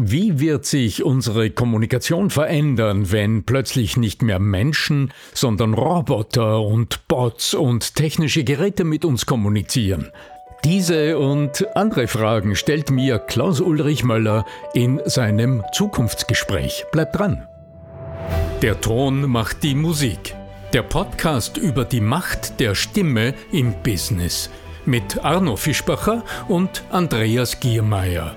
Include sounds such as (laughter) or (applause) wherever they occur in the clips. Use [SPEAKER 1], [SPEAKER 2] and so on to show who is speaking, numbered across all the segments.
[SPEAKER 1] Wie wird sich unsere Kommunikation verändern, wenn plötzlich nicht mehr Menschen, sondern Roboter und Bots und technische Geräte mit uns kommunizieren? Diese und andere Fragen stellt mir Klaus Ulrich Möller in seinem Zukunftsgespräch. Bleibt dran. Der Ton macht die Musik. Der Podcast über die Macht der Stimme im Business mit Arno Fischbacher und Andreas Giermeier.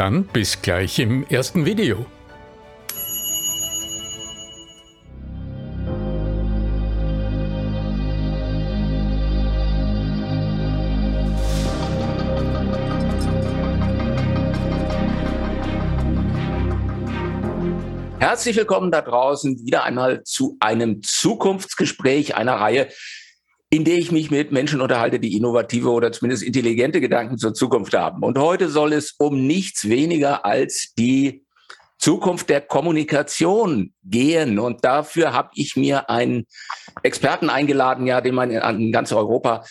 [SPEAKER 1] Dann bis gleich im ersten Video.
[SPEAKER 2] Herzlich willkommen da draußen wieder einmal zu einem Zukunftsgespräch einer Reihe, in der ich mich mit Menschen unterhalte, die innovative oder zumindest intelligente Gedanken zur Zukunft haben. Und heute soll es um nichts weniger als die Zukunft der Kommunikation gehen. Und dafür habe ich mir einen Experten eingeladen, ja, den man in ganz Europa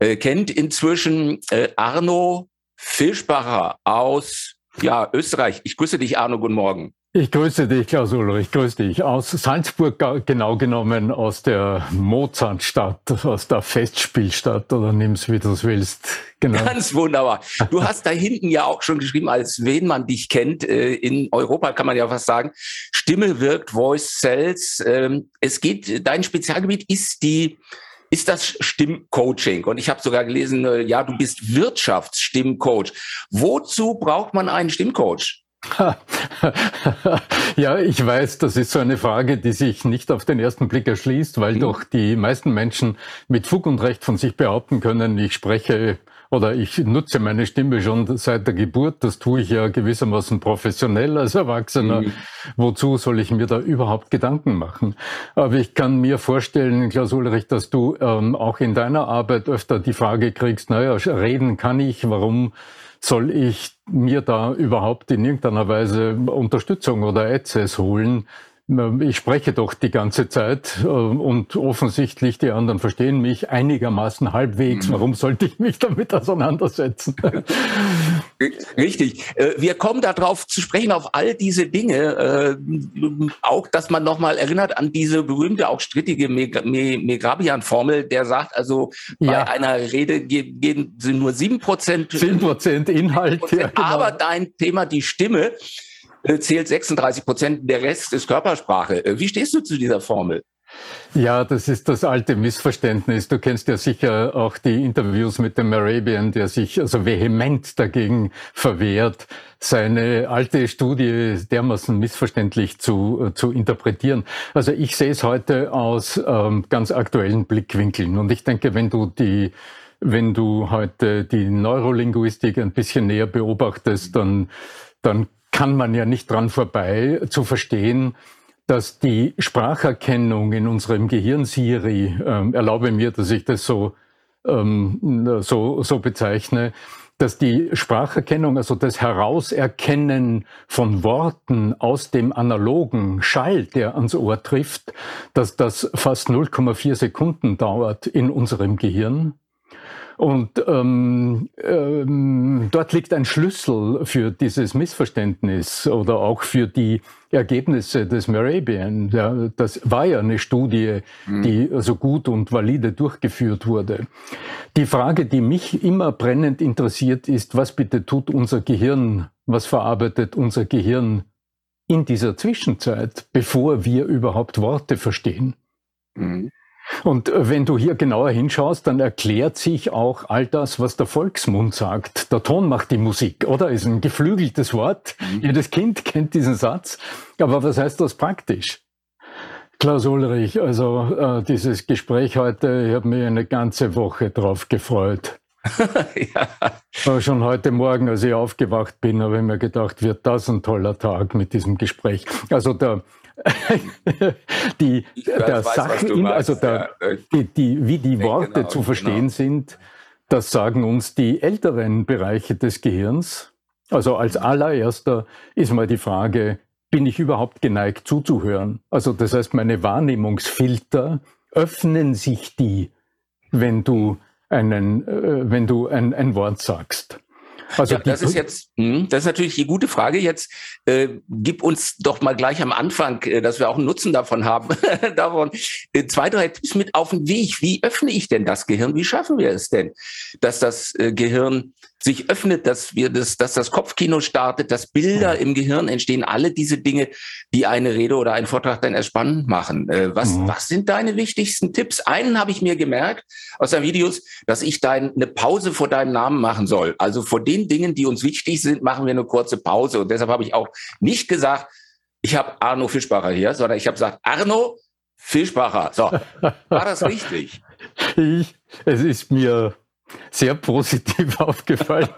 [SPEAKER 2] äh, kennt. Inzwischen äh, Arno Fischbacher aus ja, Österreich. Ich grüße dich, Arno. Guten Morgen.
[SPEAKER 1] Ich grüße dich, Klaus Ulrich, grüße dich. Aus Salzburg genau genommen, aus der Mozartstadt, aus der Festspielstadt oder nimm's, wie du es willst.
[SPEAKER 2] Genau. Ganz wunderbar. Du hast da hinten ja auch schon geschrieben, als wen man dich kennt. Äh, in Europa kann man ja fast sagen, Stimme wirkt, Voice Cells. Ähm, es geht, dein Spezialgebiet ist die ist das Stimmcoaching. Und ich habe sogar gelesen, äh, ja, du bist Wirtschaftsstimmcoach. Wozu braucht man einen Stimmcoach? (laughs)
[SPEAKER 1] ja, ich weiß, das ist so eine Frage, die sich nicht auf den ersten Blick erschließt, weil mhm. doch die meisten Menschen mit Fug und Recht von sich behaupten können, ich spreche oder ich nutze meine Stimme schon seit der Geburt. Das tue ich ja gewissermaßen professionell als Erwachsener. Mhm. Wozu soll ich mir da überhaupt Gedanken machen? Aber ich kann mir vorstellen, Klaus Ulrich, dass du ähm, auch in deiner Arbeit öfter die Frage kriegst, naja, reden kann ich, warum soll ich mir da überhaupt in irgendeiner Weise Unterstützung oder Access holen? ich spreche doch die ganze Zeit äh, und offensichtlich die anderen verstehen mich einigermaßen halbwegs. Mhm. Warum sollte ich mich damit auseinandersetzen? (laughs)
[SPEAKER 2] Richtig. Äh, wir kommen darauf zu sprechen, auf all diese Dinge. Äh, auch, dass man nochmal erinnert an diese berühmte, auch strittige Megrabian-Formel, der sagt also, ja. bei einer Rede gehen sie nur sieben Prozent.
[SPEAKER 1] Prozent Inhalt.
[SPEAKER 2] Ja, genau. Aber dein Thema, die Stimme, äh, zählt 36 Prozent, der Rest ist Körpersprache. Äh, wie stehst du zu dieser Formel?
[SPEAKER 1] Ja, das ist das alte Missverständnis. Du kennst ja sicher auch die Interviews mit dem Arabian, der sich also vehement dagegen verwehrt, seine alte Studie dermaßen missverständlich zu, äh, zu interpretieren. Also ich sehe es heute aus ähm, ganz aktuellen Blickwinkeln. Und ich denke, wenn du die wenn du heute die Neurolinguistik ein bisschen näher beobachtest, dann, dann kann man ja nicht dran vorbei zu verstehen, dass die Spracherkennung in unserem Gehirn Siri, äh, erlaube mir, dass ich das so, ähm, so, so bezeichne, dass die Spracherkennung, also das Herauserkennen von Worten aus dem analogen Schall, der ans Ohr trifft, dass das fast 0,4 Sekunden dauert in unserem Gehirn. Und ähm, ähm, dort liegt ein Schlüssel für dieses Missverständnis oder auch für die Ergebnisse des Merabian. Ja, das war ja eine Studie, mhm. die so gut und valide durchgeführt wurde. Die Frage, die mich immer brennend interessiert, ist, was bitte tut unser Gehirn, was verarbeitet unser Gehirn in dieser Zwischenzeit, bevor wir überhaupt Worte verstehen? Mhm. Und äh, wenn du hier genauer hinschaust, dann erklärt sich auch all das, was der Volksmund sagt. Der Ton macht die Musik, oder? Ist ein geflügeltes Wort. Mhm. Jedes Kind (laughs) kennt diesen Satz. Aber was heißt das praktisch? Klaus Ulrich, also äh, dieses Gespräch heute, ich habe mich eine ganze Woche drauf gefreut. (laughs) ja. Schon heute Morgen, als ich aufgewacht bin, habe ich mir gedacht, wird das ein toller Tag mit diesem Gespräch. Also der, (laughs) die, der Sachen, also der, ja. die, die, wie die Worte genau, zu verstehen genau. sind, das sagen uns die älteren Bereiche des Gehirns. Also als allererster ist mal die Frage, bin ich überhaupt geneigt zuzuhören? Also das heißt, meine Wahrnehmungsfilter, öffnen sich die, wenn du einen, äh, wenn du ein, ein Wort sagst?
[SPEAKER 2] Also ja, das ist jetzt, hm, das ist natürlich die gute Frage. Jetzt äh, gib uns doch mal gleich am Anfang, äh, dass wir auch einen Nutzen davon haben, (laughs) davon äh, zwei, drei Tipps mit auf den Weg. Wie öffne ich denn das Gehirn? Wie schaffen wir es denn, dass das äh, Gehirn sich öffnet, dass wir das, dass das Kopfkino startet, dass Bilder mhm. im Gehirn entstehen, alle diese Dinge, die eine Rede oder einen Vortrag dann erst spannend machen. Äh, was, mhm. was sind deine wichtigsten Tipps? Einen habe ich mir gemerkt aus deinen Videos, dass ich dein, eine Pause vor deinem Namen machen soll. Also vor den Dingen, die uns wichtig sind, machen wir eine kurze Pause. Und deshalb habe ich auch nicht gesagt, ich habe Arno Fischbacher hier, sondern ich habe gesagt, Arno Fischbacher. So, war das (laughs) richtig?
[SPEAKER 1] Ich, es ist mir sehr positiv (laughs) aufgefallen.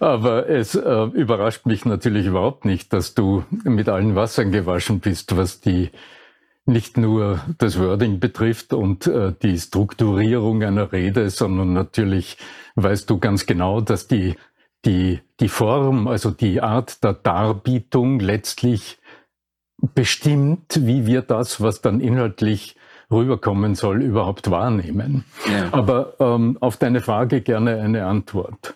[SPEAKER 1] Aber es äh, überrascht mich natürlich überhaupt nicht, dass du mit allen Wassern gewaschen bist, was die nicht nur das Wording betrifft und äh, die Strukturierung einer Rede, sondern natürlich weißt du ganz genau, dass die, die, die Form, also die Art der Darbietung letztlich bestimmt, wie wir das, was dann inhaltlich rüberkommen soll, überhaupt wahrnehmen. Ja. Aber ähm, auf deine Frage gerne eine Antwort.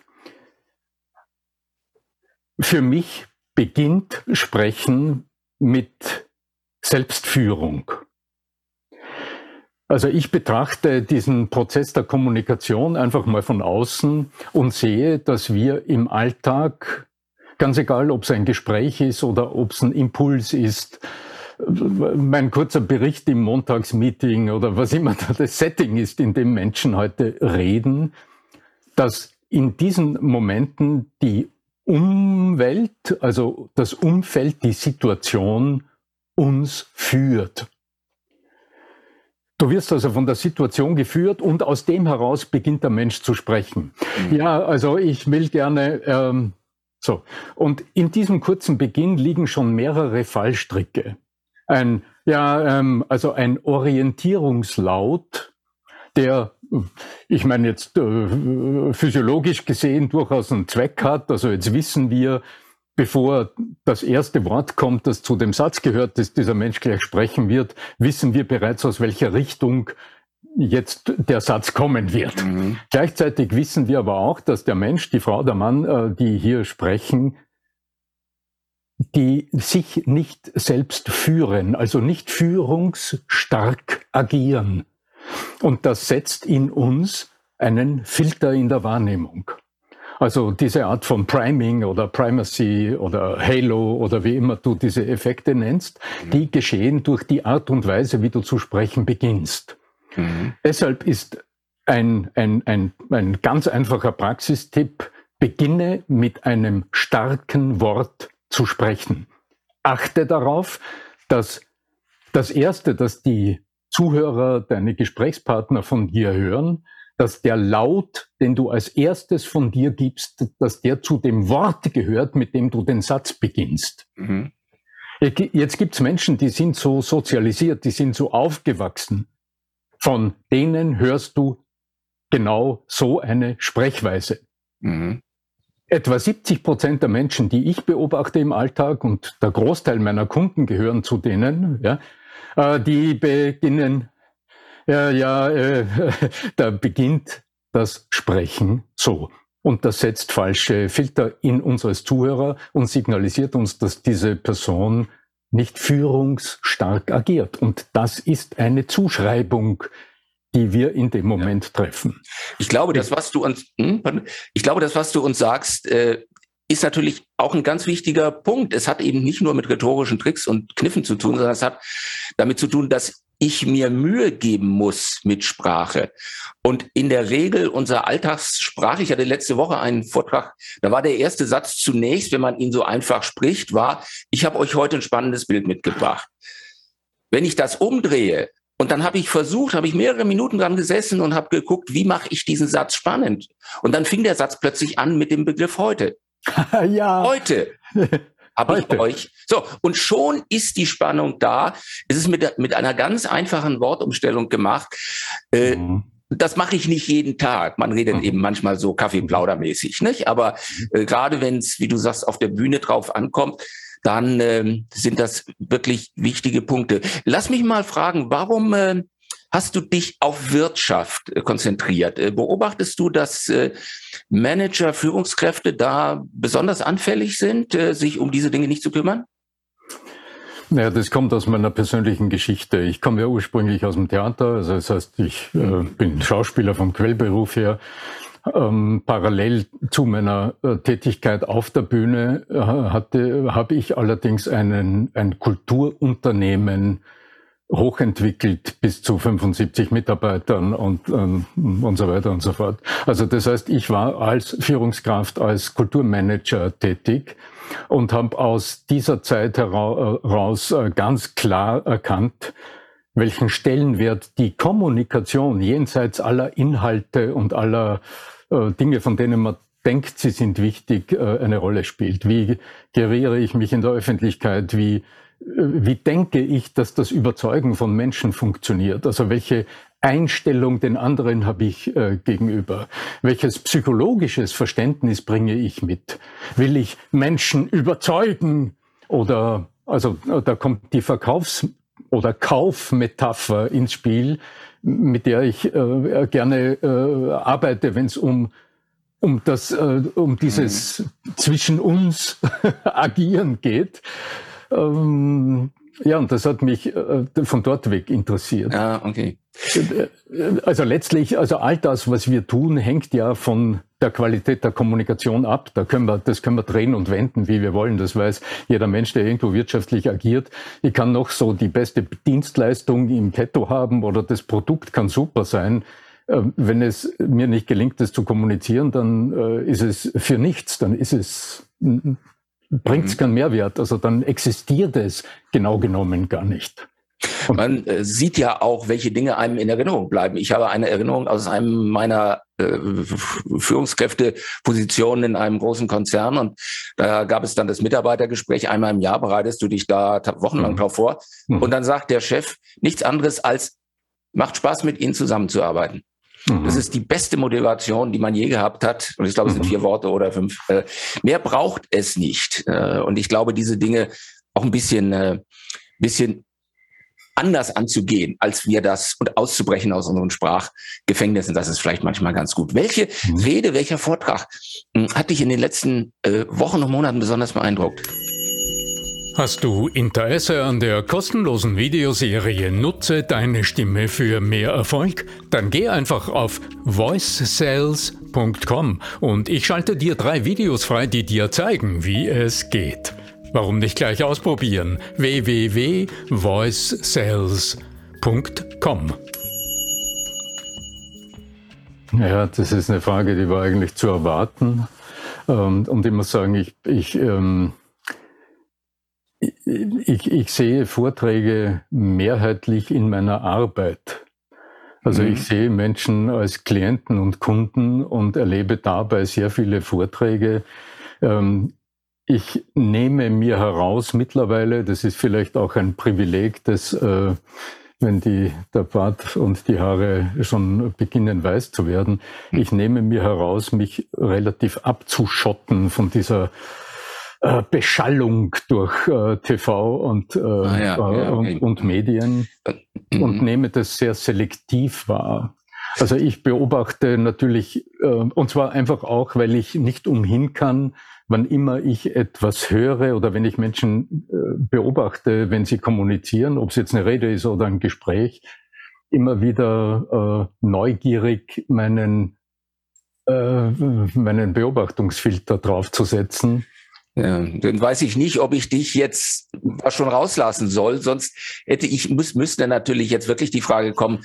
[SPEAKER 1] Für mich beginnt Sprechen mit Selbstführung. Also ich betrachte diesen Prozess der Kommunikation einfach mal von außen und sehe, dass wir im Alltag, ganz egal ob es ein Gespräch ist oder ob es ein Impuls ist, mein kurzer Bericht im Montagsmeeting oder was immer das Setting ist, in dem Menschen heute reden, dass in diesen Momenten die Umwelt, also das Umfeld, die Situation uns führt. Du wirst also von der Situation geführt und aus dem heraus beginnt der Mensch zu sprechen. Mhm. Ja, also ich will gerne ähm, so. Und in diesem kurzen Beginn liegen schon mehrere Fallstricke ein, ja, ähm, also ein Orientierungslaut, der, ich meine jetzt äh, physiologisch gesehen durchaus einen Zweck hat. Also jetzt wissen wir, bevor das erste Wort kommt, das zu dem Satz gehört, das dieser Mensch gleich sprechen wird, wissen wir bereits, aus welcher Richtung jetzt der Satz kommen wird. Mhm. Gleichzeitig wissen wir aber auch, dass der Mensch, die Frau, der Mann, äh, die hier sprechen, die sich nicht selbst führen, also nicht führungsstark agieren. Und das setzt in uns einen Filter in der Wahrnehmung. Also diese Art von Priming oder Primacy oder Halo oder wie immer du diese Effekte nennst, mhm. die geschehen durch die Art und Weise, wie du zu sprechen beginnst. Mhm. Deshalb ist ein, ein, ein, ein ganz einfacher Praxistipp, beginne mit einem starken Wort zu sprechen. Achte darauf, dass das Erste, dass die Zuhörer, deine Gesprächspartner von dir hören, dass der Laut, den du als erstes von dir gibst, dass der zu dem Wort gehört, mit dem du den Satz beginnst. Mhm. Jetzt gibt's Menschen, die sind so sozialisiert, die sind so aufgewachsen. Von denen hörst du genau so eine Sprechweise. Mhm etwa 70 Prozent der Menschen, die ich beobachte im Alltag und der Großteil meiner Kunden gehören zu denen, ja, äh, die beginnen, ja, ja, äh, (laughs) da beginnt das Sprechen so. Und das setzt falsche Filter in unseres Zuhörer und signalisiert uns, dass diese Person nicht führungsstark agiert. Und das ist eine Zuschreibung, die wir in dem Moment ja. treffen.
[SPEAKER 2] Ich glaube, das, was du uns, hm, ich glaube, das, was du uns sagst, äh, ist natürlich auch ein ganz wichtiger Punkt. Es hat eben nicht nur mit rhetorischen Tricks und Kniffen zu tun, sondern es hat damit zu tun, dass ich mir Mühe geben muss mit Sprache. Und in der Regel unser Alltagssprache, ich hatte letzte Woche einen Vortrag, da war der erste Satz zunächst, wenn man ihn so einfach spricht, war, ich habe euch heute ein spannendes Bild mitgebracht. Wenn ich das umdrehe, Und dann habe ich versucht, habe ich mehrere Minuten dran gesessen und habe geguckt, wie mache ich diesen Satz spannend. Und dann fing der Satz plötzlich an mit dem Begriff heute. (laughs)
[SPEAKER 1] ja.
[SPEAKER 2] Heute (laughs) habe ich euch. So, und schon ist die Spannung da. Es ist mit, mit einer ganz einfachen Wortumstellung gemacht. Äh, mhm. Das mache ich nicht jeden Tag. Man redet mhm. eben manchmal so Kaffeeplaudermäßig, nicht? Aber äh, gerade wenn es, wie du sagst, auf der Bühne drauf ankommt, dann ähm, sind das wirklich wichtige Punkte. Lass mich mal fragen, warum äh, hast du dich auf Wirtschaft äh, konzentriert? Äh, beobachtest du, dass äh, Manager, Führungskräfte da besonders anfällig sind, äh, sich um diese Dinge nicht zu kümmern?
[SPEAKER 1] Naja, das kommt aus meiner persönlichen Geschichte. Ich komme ja ursprünglich aus dem Theater, also das heißt, ich äh, bin Schauspieler vom Quellberuf her. Ähm, parallel zu meiner äh, Tätigkeit auf der Bühne äh, hatte, habe ich allerdings einen, ein Kulturunternehmen hochentwickelt bis zu 75 Mitarbeitern und, ähm, und so weiter und so fort. Also das heißt, ich war als Führungskraft, als Kulturmanager tätig und habe aus dieser Zeit heraus äh, ganz klar erkannt, welchen Stellenwert die Kommunikation jenseits aller Inhalte und aller äh, Dinge, von denen man denkt, sie sind wichtig, äh, eine Rolle spielt. Wie geriere ich mich in der Öffentlichkeit? Wie, äh, wie denke ich, dass das Überzeugen von Menschen funktioniert? Also welche Einstellung den anderen habe ich äh, gegenüber? Welches psychologisches Verständnis bringe ich mit? Will ich Menschen überzeugen? Oder, also da kommt die Verkaufs- oder Kaufmetapher ins Spiel, mit der ich äh, gerne äh, arbeite, wenn es um um das, äh, um dieses mhm. zwischen uns (laughs) agieren geht. Ähm, ja, und das hat mich äh, von dort weg interessiert.
[SPEAKER 2] Ah, okay.
[SPEAKER 1] Also letztlich, also all das, was wir tun, hängt ja von der Qualität der Kommunikation ab. Da können wir, das können wir drehen und wenden, wie wir wollen. Das weiß jeder Mensch, der irgendwo wirtschaftlich agiert. Ich kann noch so die beste Dienstleistung im Petto haben oder das Produkt kann super sein. Ähm, wenn es mir nicht gelingt, das zu kommunizieren, dann äh, ist es für nichts. Dann ist es bringt es mhm. keinen Mehrwert. Also dann existiert es genau genommen gar nicht.
[SPEAKER 2] Man äh, sieht ja auch, welche Dinge einem in Erinnerung bleiben. Ich habe eine Erinnerung aus einem meiner äh, Führungskräftepositionen in einem großen Konzern und da gab es dann das Mitarbeitergespräch einmal im Jahr. Bereitest du dich da wochenlang mhm. drauf vor? Mhm. Und dann sagt der Chef nichts anderes als macht Spaß mit Ihnen zusammenzuarbeiten. Mhm. Das ist die beste Motivation, die man je gehabt hat. Und ich glaube, es sind mhm. vier Worte oder fünf. Äh, mehr braucht es nicht. Äh, und ich glaube, diese Dinge auch ein bisschen, äh, bisschen anders anzugehen, als wir das und auszubrechen aus unseren Sprachgefängnissen. Das ist vielleicht manchmal ganz gut. Welche mhm. Rede, welcher Vortrag hm, hat dich in den letzten äh, Wochen und Monaten besonders beeindruckt?
[SPEAKER 3] Hast du Interesse an der kostenlosen Videoserie Nutze deine Stimme für mehr Erfolg? Dann geh einfach auf voicesales.com und ich schalte dir drei Videos frei, die dir zeigen, wie es geht. Warum nicht gleich ausprobieren? www.voicesales.com
[SPEAKER 1] Ja, das ist eine Frage, die war eigentlich zu erwarten. Ähm, und ich muss sagen, ich, ich, ähm, ich, ich sehe Vorträge mehrheitlich in meiner Arbeit. Also mhm. ich sehe Menschen als Klienten und Kunden und erlebe dabei sehr viele Vorträge. Ähm, ich nehme mir heraus mittlerweile, das ist vielleicht auch ein Privileg, dass äh, wenn die, der Bart und die Haare schon beginnen weiß zu werden, ich nehme mir heraus, mich relativ abzuschotten von dieser äh, Beschallung durch äh, TV und, äh, ah, ja, äh, ja, okay. und, und, Medien mhm. und nehme das sehr selektiv wahr. Also ich beobachte natürlich, äh, und zwar einfach auch, weil ich nicht umhin kann, wann immer ich etwas höre oder wenn ich Menschen äh, beobachte, wenn sie kommunizieren, ob es jetzt eine Rede ist oder ein Gespräch, immer wieder äh, neugierig meinen, äh, meinen Beobachtungsfilter draufzusetzen.
[SPEAKER 2] Ja, dann weiß ich nicht, ob ich dich jetzt schon rauslassen soll. Sonst hätte ich, muss, müsste natürlich jetzt wirklich die Frage kommen,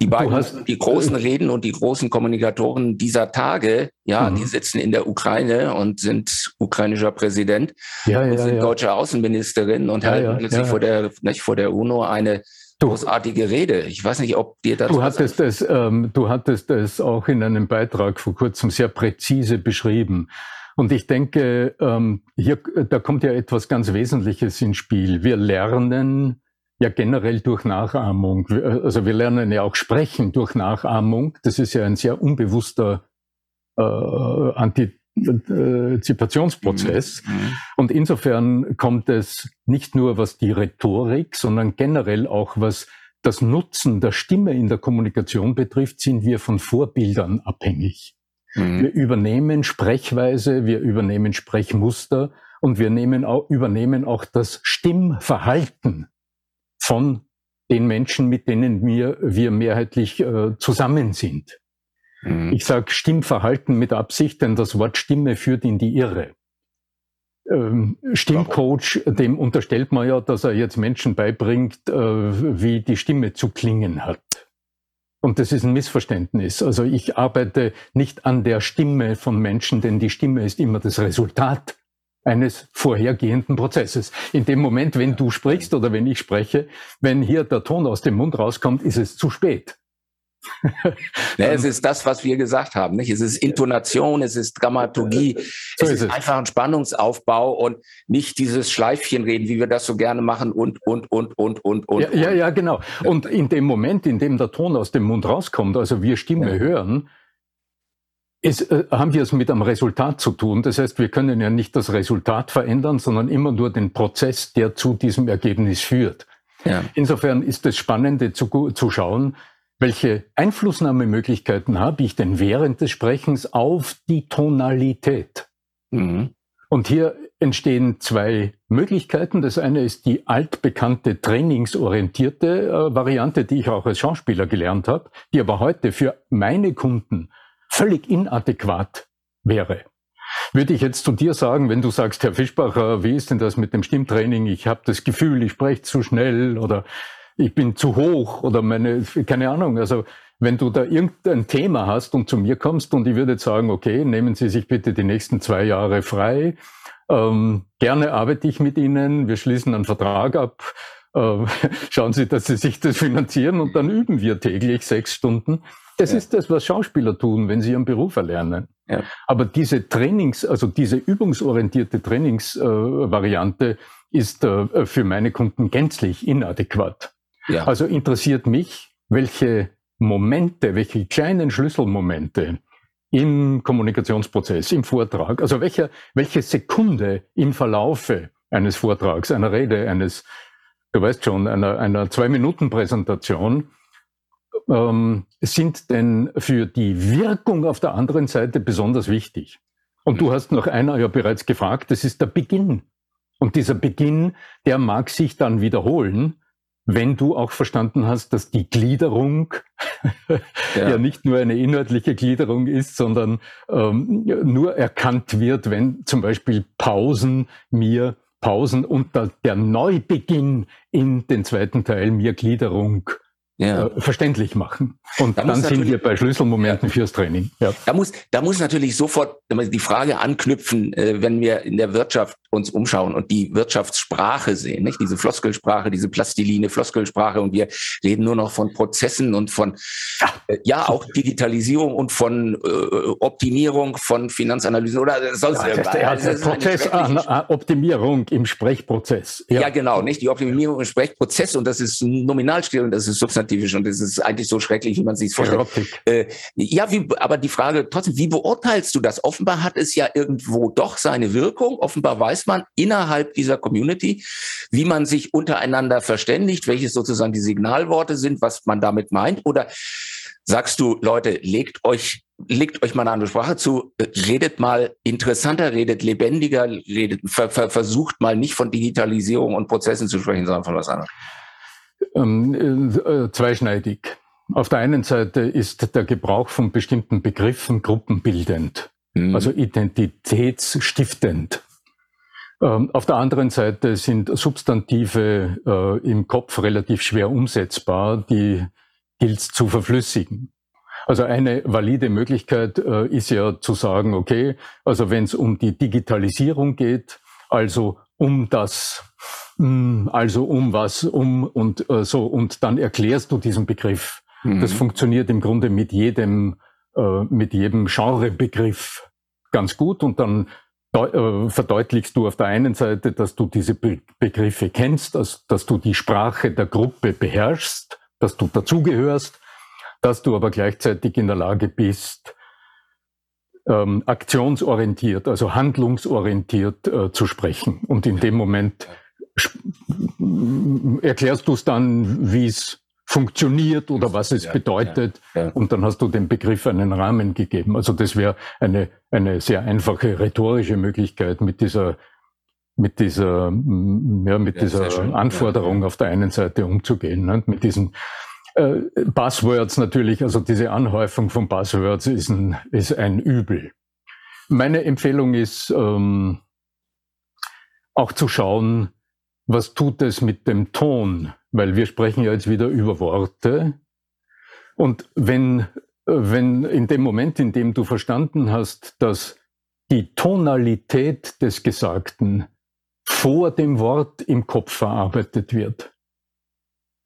[SPEAKER 2] die beiden, hast, die großen Reden und die großen Kommunikatoren dieser Tage, ja, mhm. die sitzen in der Ukraine und sind ukrainischer Präsident
[SPEAKER 1] ja, ja,
[SPEAKER 2] und sind
[SPEAKER 1] ja.
[SPEAKER 2] deutsche Außenministerin und halten plötzlich vor der, nicht vor der UNO eine großartige Rede. Ich weiß nicht, ob dir das.
[SPEAKER 1] Du hattest es, ähm, du hattest es auch in einem Beitrag vor kurzem sehr präzise beschrieben. Und ich denke, ähm, hier, da kommt ja etwas ganz Wesentliches ins Spiel. Wir lernen ja generell durch Nachahmung. Also wir lernen ja auch sprechen durch Nachahmung. Das ist ja ein sehr unbewusster äh, Antizipationsprozess. Mhm. mhm. Und insofern kommt es nicht nur, was die Rhetorik, sondern generell auch, was das Nutzen der Stimme in der Kommunikation betrifft, sind wir von Vorbildern abhängig. Mhm. Wir übernehmen Sprechweise, wir übernehmen Sprechmuster und wir nehmen auch, übernehmen auch das Stimmverhalten von den Menschen, mit denen wir, wir mehrheitlich äh, zusammen sind. Mhm. Ich sage Stimmverhalten mit Absicht, denn das Wort Stimme führt in die Irre. Ähm, Stimmcoach, dem unterstellt man ja, dass er jetzt Menschen beibringt, äh, wie die Stimme zu klingen hat. Und das ist ein Missverständnis. Also ich arbeite nicht an der Stimme von Menschen, denn die Stimme ist immer das Resultat eines vorhergehenden Prozesses. In dem Moment, wenn du sprichst oder wenn ich spreche, wenn hier der Ton aus dem Mund rauskommt, ist es zu spät. (laughs)
[SPEAKER 2] ja, es ist das, was wir gesagt haben. Nicht? Es ist Intonation, es ist Dramaturgie, so es ist, es. einfach ein Spannungsaufbau und nicht dieses Schleifchenreden, wie wir das so gerne machen und, und, und, und, und, und.
[SPEAKER 1] Ja, ja, ja, genau. Und in dem Moment, in dem der Ton aus dem Mund rauskommt, also wir Stimme ja. hören, ist, äh, haben wir es mit einem Resultat zu tun. Das heißt, wir können ja nicht das Resultat verändern, sondern immer nur den Prozess, der zu diesem Ergebnis führt. Ja. Insofern ist es spannend zu, zu schauen, welche Einflussnahmemöglichkeiten habe ich denn während des Sprechens auf die Tonalität? Mhm. Und hier entstehen zwei Möglichkeiten. Das eine ist die altbekannte trainingsorientierte äh, Variante, die ich auch als Schauspieler gelernt habe, die aber heute für meine Kunden völlig inadäquat wäre. Würde ich jetzt zu dir sagen, wenn du sagst, Herr Fischbacher, wie ist denn das mit dem Stimmtraining? Ich habe das Gefühl, ich spreche zu schnell oder ich bin zu hoch oder meine, keine Ahnung. Also wenn du da irgendein Thema hast und zu mir kommst und ich würde sagen, okay, nehmen Sie sich bitte die nächsten zwei Jahre frei. Ähm, gerne arbeite ich mit Ihnen. Wir schließen einen Vertrag ab. Äh, (laughs) schauen Sie, dass Sie sich das finanzieren und dann üben wir täglich sechs Stunden. Das ja. ist das, was Schauspieler tun, wenn sie ihren Beruf erlernen. Ja. Aber diese Trainings, also diese übungsorientierte Trainingsvariante äh, ist äh, für meine Kunden gänzlich inadäquat. Ja. Also interessiert mich, welche Momente, welche kleinen Schlüsselmomente im Kommunikationsprozess, im Vortrag, also welche, welche Sekunde im Verlaufe eines Vortrags, einer Rede, eines, du weißt schon, einer, einer Zwei-Minuten-Präsentation, ähm, sind denn für die Wirkung auf der anderen Seite besonders wichtig? Und du hast noch einer ja bereits gefragt, das ist der Beginn. Und dieser Beginn, der mag sich dann wiederholen, wenn du auch verstanden hast, dass die Gliederung (laughs) ja. ja, nicht nur eine inhaltliche Gliederung ist, sondern ähm, nur erkannt wird, wenn zum Beispiel Pausen mir Pausen und der Neubeginn in den zweiten Teil mir Gliederung ja. äh, verständlich machen. Und da dann sind wir bei Schlüsselmomenten fürs Training.
[SPEAKER 2] Ja. Da muss, da muss natürlich sofort die Frage anknüpfen, äh, wenn wir in der Wirtschaft uns umschauen und die Wirtschaftssprache sehen, nicht? Diese Floskelsprache, diese Plastiline Floskelsprache und wir reden nur noch von Prozessen und von, äh, ja, auch Digitalisierung und von äh, Optimierung von Finanzanalysen oder sonst ja, irgendwas.
[SPEAKER 1] Also das Prozess, ah, Optimierung im Sprechprozess.
[SPEAKER 2] Ja. ja. genau, nicht? Die Optimierung im Sprechprozess und das ist Nominalstil und das ist substantivisch und das ist eigentlich so schrecklich, wie man sich vorstellt. Äh, ja, wie, aber die Frage trotzdem, wie beurteilst du das? Offenbar hat es ja irgendwo doch seine Wirkung. Offenbar weiß man innerhalb dieser Community, wie man sich untereinander verständigt, welches sozusagen die Signalworte sind, was man damit meint. Oder sagst du, Leute, legt euch legt euch mal eine andere Sprache zu, redet mal interessanter, redet lebendiger, redet, ver, ver, versucht mal nicht von Digitalisierung und Prozessen zu sprechen, sondern von was anderem.
[SPEAKER 1] Ähm, äh, zweischneidig. Auf der einen Seite ist der Gebrauch von bestimmten Begriffen gruppenbildend, mhm. also identitätsstiftend. Ähm, auf der anderen Seite sind Substantive äh, im Kopf relativ schwer umsetzbar, die gilt zu verflüssigen. Also eine valide Möglichkeit äh, ist ja zu sagen, okay, also wenn es um die Digitalisierung geht, also um das hm, also um was, um und äh, so, und dann erklärst du diesen Begriff. Mhm. Das funktioniert im Grunde mit jedem, äh, mit jedem Genrebegriff ganz gut und dann verdeutlichst du auf der einen Seite, dass du diese Be Begriffe kennst, dass, dass du die Sprache der Gruppe beherrschst, dass du dazugehörst, dass du aber gleichzeitig in der Lage bist, ähm, aktionsorientiert, also handlungsorientiert äh, zu sprechen. Und in dem Moment erklärst du es dann, wie es funktioniert oder was es ja, bedeutet. Ja, ja. Und dann hast du dem Begriff einen Rahmen gegeben. Also das wäre eine, eine sehr einfache rhetorische Möglichkeit mit dieser, mit dieser, ja, mit dieser Anforderung auf der einen Seite umzugehen. Ne? Mit diesen äh, Buzzwords natürlich, also diese Anhäufung von Buzzwords ist ein, ist ein Übel. Meine Empfehlung ist, ähm, auch zu schauen, was tut es mit dem Ton? Weil wir sprechen ja jetzt wieder über Worte. Und wenn, wenn in dem Moment, in dem du verstanden hast, dass die Tonalität des Gesagten vor dem Wort im Kopf verarbeitet wird.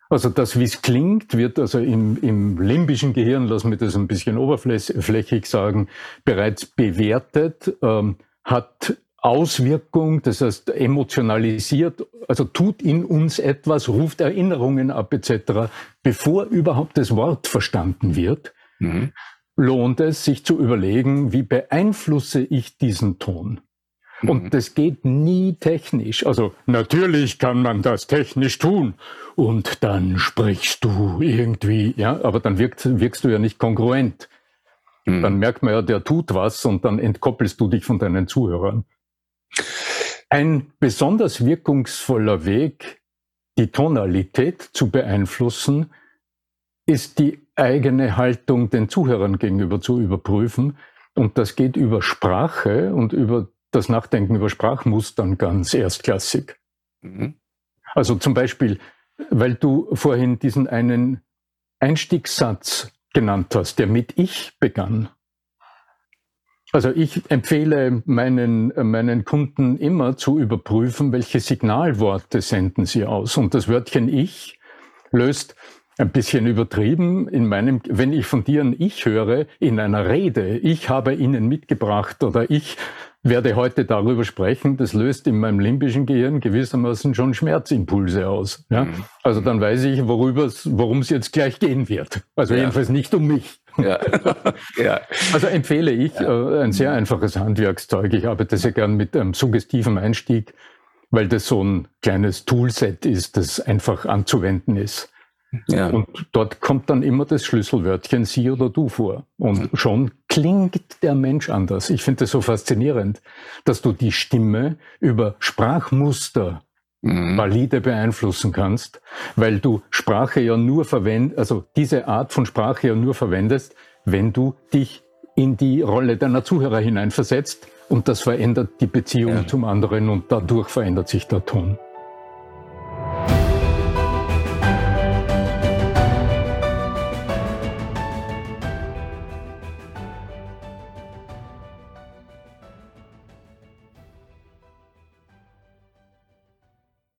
[SPEAKER 1] Also das, wie es klingt, wird also im, im limbischen Gehirn, lassen wir das ein bisschen oberflächig sagen, bereits bewertet, ähm, hat Auswirkung, das heißt emotionalisiert, also tut in uns etwas, ruft Erinnerungen ab etc., bevor überhaupt das Wort verstanden wird, mhm. lohnt es, sich zu überlegen, wie beeinflusse ich diesen Ton? Mhm. Und das geht nie technisch. Also natürlich kann man das technisch tun und dann sprichst du irgendwie, ja, aber dann wirkst, wirkst du ja nicht kongruent. Mhm. Dann merkt man ja, der tut was und dann entkoppelst du dich von deinen Zuhörern. Ein besonders wirkungsvoller Weg, die Tonalität zu beeinflussen, ist die eigene Haltung den Zuhörern gegenüber zu überprüfen. Und das geht über Sprache und über das Nachdenken über Sprachmustern ganz erstklassig. Mhm. Also zum Beispiel, weil du vorhin diesen einen Einstiegssatz genannt hast, der mit Ich begann. Also ich empfehle meinen, meinen Kunden immer zu überprüfen, welche Signalworte senden sie aus. Und das Wörtchen Ich löst ein bisschen übertrieben in meinem, wenn ich von dir ein Ich höre in einer Rede, ich habe Ihnen mitgebracht oder ich werde heute darüber sprechen, das löst in meinem limbischen Gehirn gewissermaßen schon Schmerzimpulse aus. Ja? Mhm. Also dann weiß ich, worüber worum es jetzt gleich gehen wird. Also ja. jedenfalls nicht um mich. Ja. (laughs) ja. Also empfehle ich ja. äh, ein sehr einfaches Handwerkszeug. Ich arbeite sehr gern mit einem suggestiven Einstieg, weil das so ein kleines Toolset ist, das einfach anzuwenden ist. Ja. Und dort kommt dann immer das Schlüsselwörtchen sie oder du vor. Und schon klingt der Mensch anders. Ich finde das so faszinierend, dass du die Stimme über Sprachmuster mhm. valide beeinflussen kannst, weil du Sprache ja nur verwendest, also diese Art von Sprache ja nur verwendest, wenn du dich in die Rolle deiner Zuhörer hineinversetzt und das verändert die Beziehung ja. zum anderen und dadurch verändert sich der Ton.